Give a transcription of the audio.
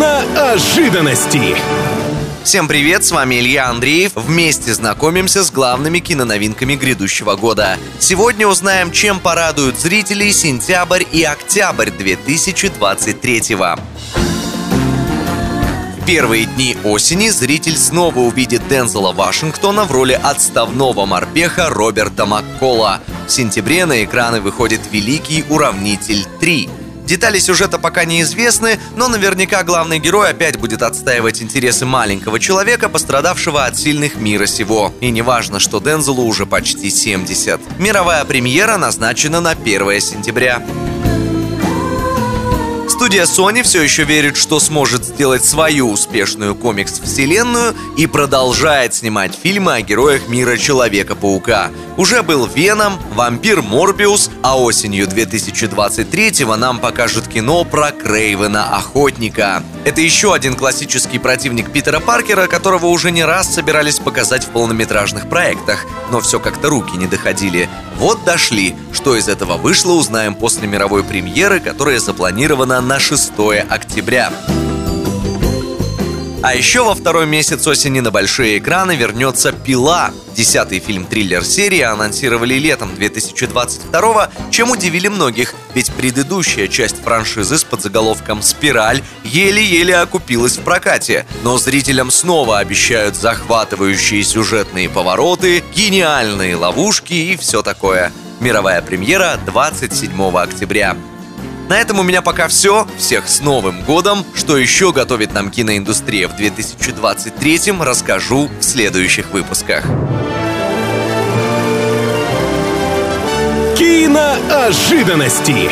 Киноожиданности. Всем привет, с вами Илья Андреев. Вместе знакомимся с главными киноновинками грядущего года. Сегодня узнаем, чем порадуют зрителей сентябрь и октябрь 2023 -го. Первые дни осени зритель снова увидит Дензела Вашингтона в роли отставного морпеха Роберта Маккола. В сентябре на экраны выходит «Великий уравнитель 3». Детали сюжета пока неизвестны, но наверняка главный герой опять будет отстаивать интересы маленького человека, пострадавшего от сильных мира сего. И неважно, что Дензелу уже почти 70. Мировая премьера назначена на 1 сентября. Студия Sony все еще верит, что сможет сделать свою успешную комикс-вселенную и продолжает снимать фильмы о героях мира Человека-паука. Уже был Веном, Вампир Морбиус, а осенью 2023-го нам покажут кино про Крейвена Охотника. Это еще один классический противник Питера Паркера, которого уже не раз собирались показать в полнометражных проектах, но все как-то руки не доходили. Вот дошли. Что из этого вышло, узнаем после мировой премьеры, которая запланирована на 6 октября. А еще во второй месяц осени на большие экраны вернется «Пила». Десятый фильм-триллер серии анонсировали летом 2022 чем удивили многих, ведь предыдущая часть франшизы с подзаголовком «Спираль» еле-еле окупилась в прокате. Но зрителям снова обещают захватывающие сюжетные повороты, гениальные ловушки и все такое. Мировая премьера 27 октября. На этом у меня пока все. Всех с Новым годом! Что еще готовит нам киноиндустрия в 2023 расскажу в следующих выпусках. Киноожиданности.